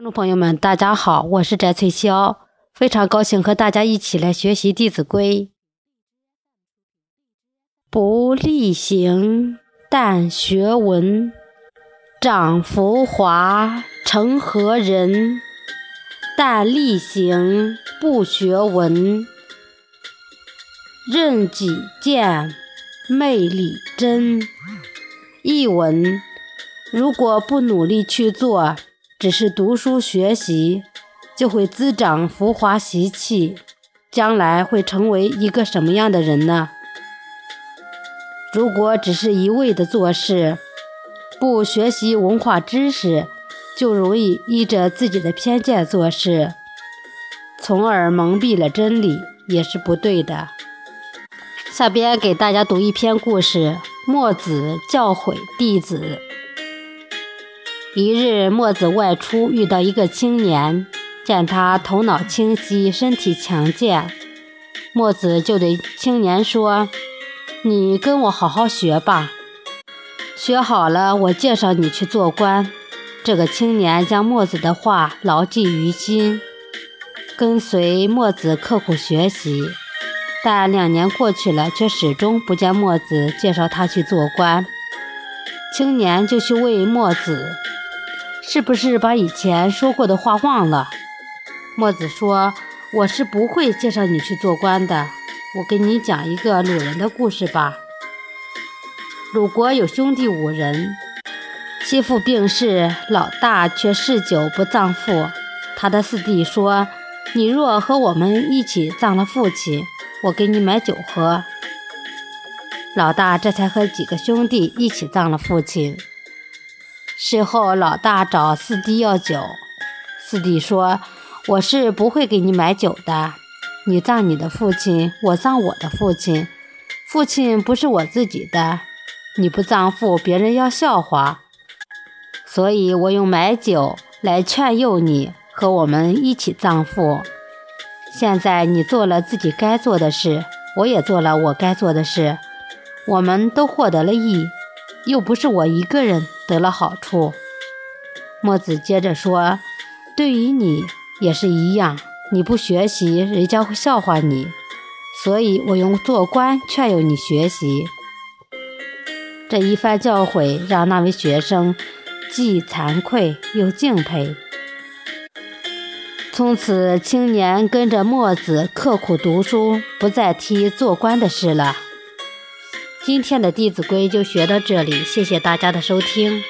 听众朋友们，大家好，我是翟翠霄，非常高兴和大家一起来学习《弟子规》。不力行，但学文；长浮华，成何人？但力行，不学文。任己见，昧理真。译文：如果不努力去做，只是读书学习，就会滋长浮华习气，将来会成为一个什么样的人呢？如果只是一味的做事，不学习文化知识，就容易依着自己的偏见做事，从而蒙蔽了真理，也是不对的。下边给大家读一篇故事：墨子教诲弟子。一日，墨子外出，遇到一个青年，见他头脑清晰，身体强健，墨子就对青年说：“你跟我好好学吧，学好了，我介绍你去做官。”这个青年将墨子的话牢记于心，跟随墨子刻苦学习。但两年过去了，却始终不见墨子介绍他去做官。青年就去问墨子。是不是把以前说过的话忘了？墨子说：“我是不会介绍你去做官的。我给你讲一个鲁人的故事吧。鲁国有兄弟五人，其父病逝，老大却嗜酒不葬父。他的四弟说：‘你若和我们一起葬了父亲，我给你买酒喝。’老大这才和几个兄弟一起葬了父亲。”事后，老大找四弟要酒，四弟说：“我是不会给你买酒的。你葬你的父亲，我葬我的父亲。父亲不是我自己的，你不葬父，别人要笑话。所以我用买酒来劝诱你和我们一起葬父。现在你做了自己该做的事，我也做了我该做的事，我们都获得了益，又不是我一个人。”得了好处，墨子接着说：“对于你也是一样，你不学习，人家会笑话你。所以我用做官劝诱你学习。”这一番教诲让那位学生既惭愧又敬佩。从此，青年跟着墨子刻苦读书，不再提做官的事了。今天的《弟子规》就学到这里，谢谢大家的收听。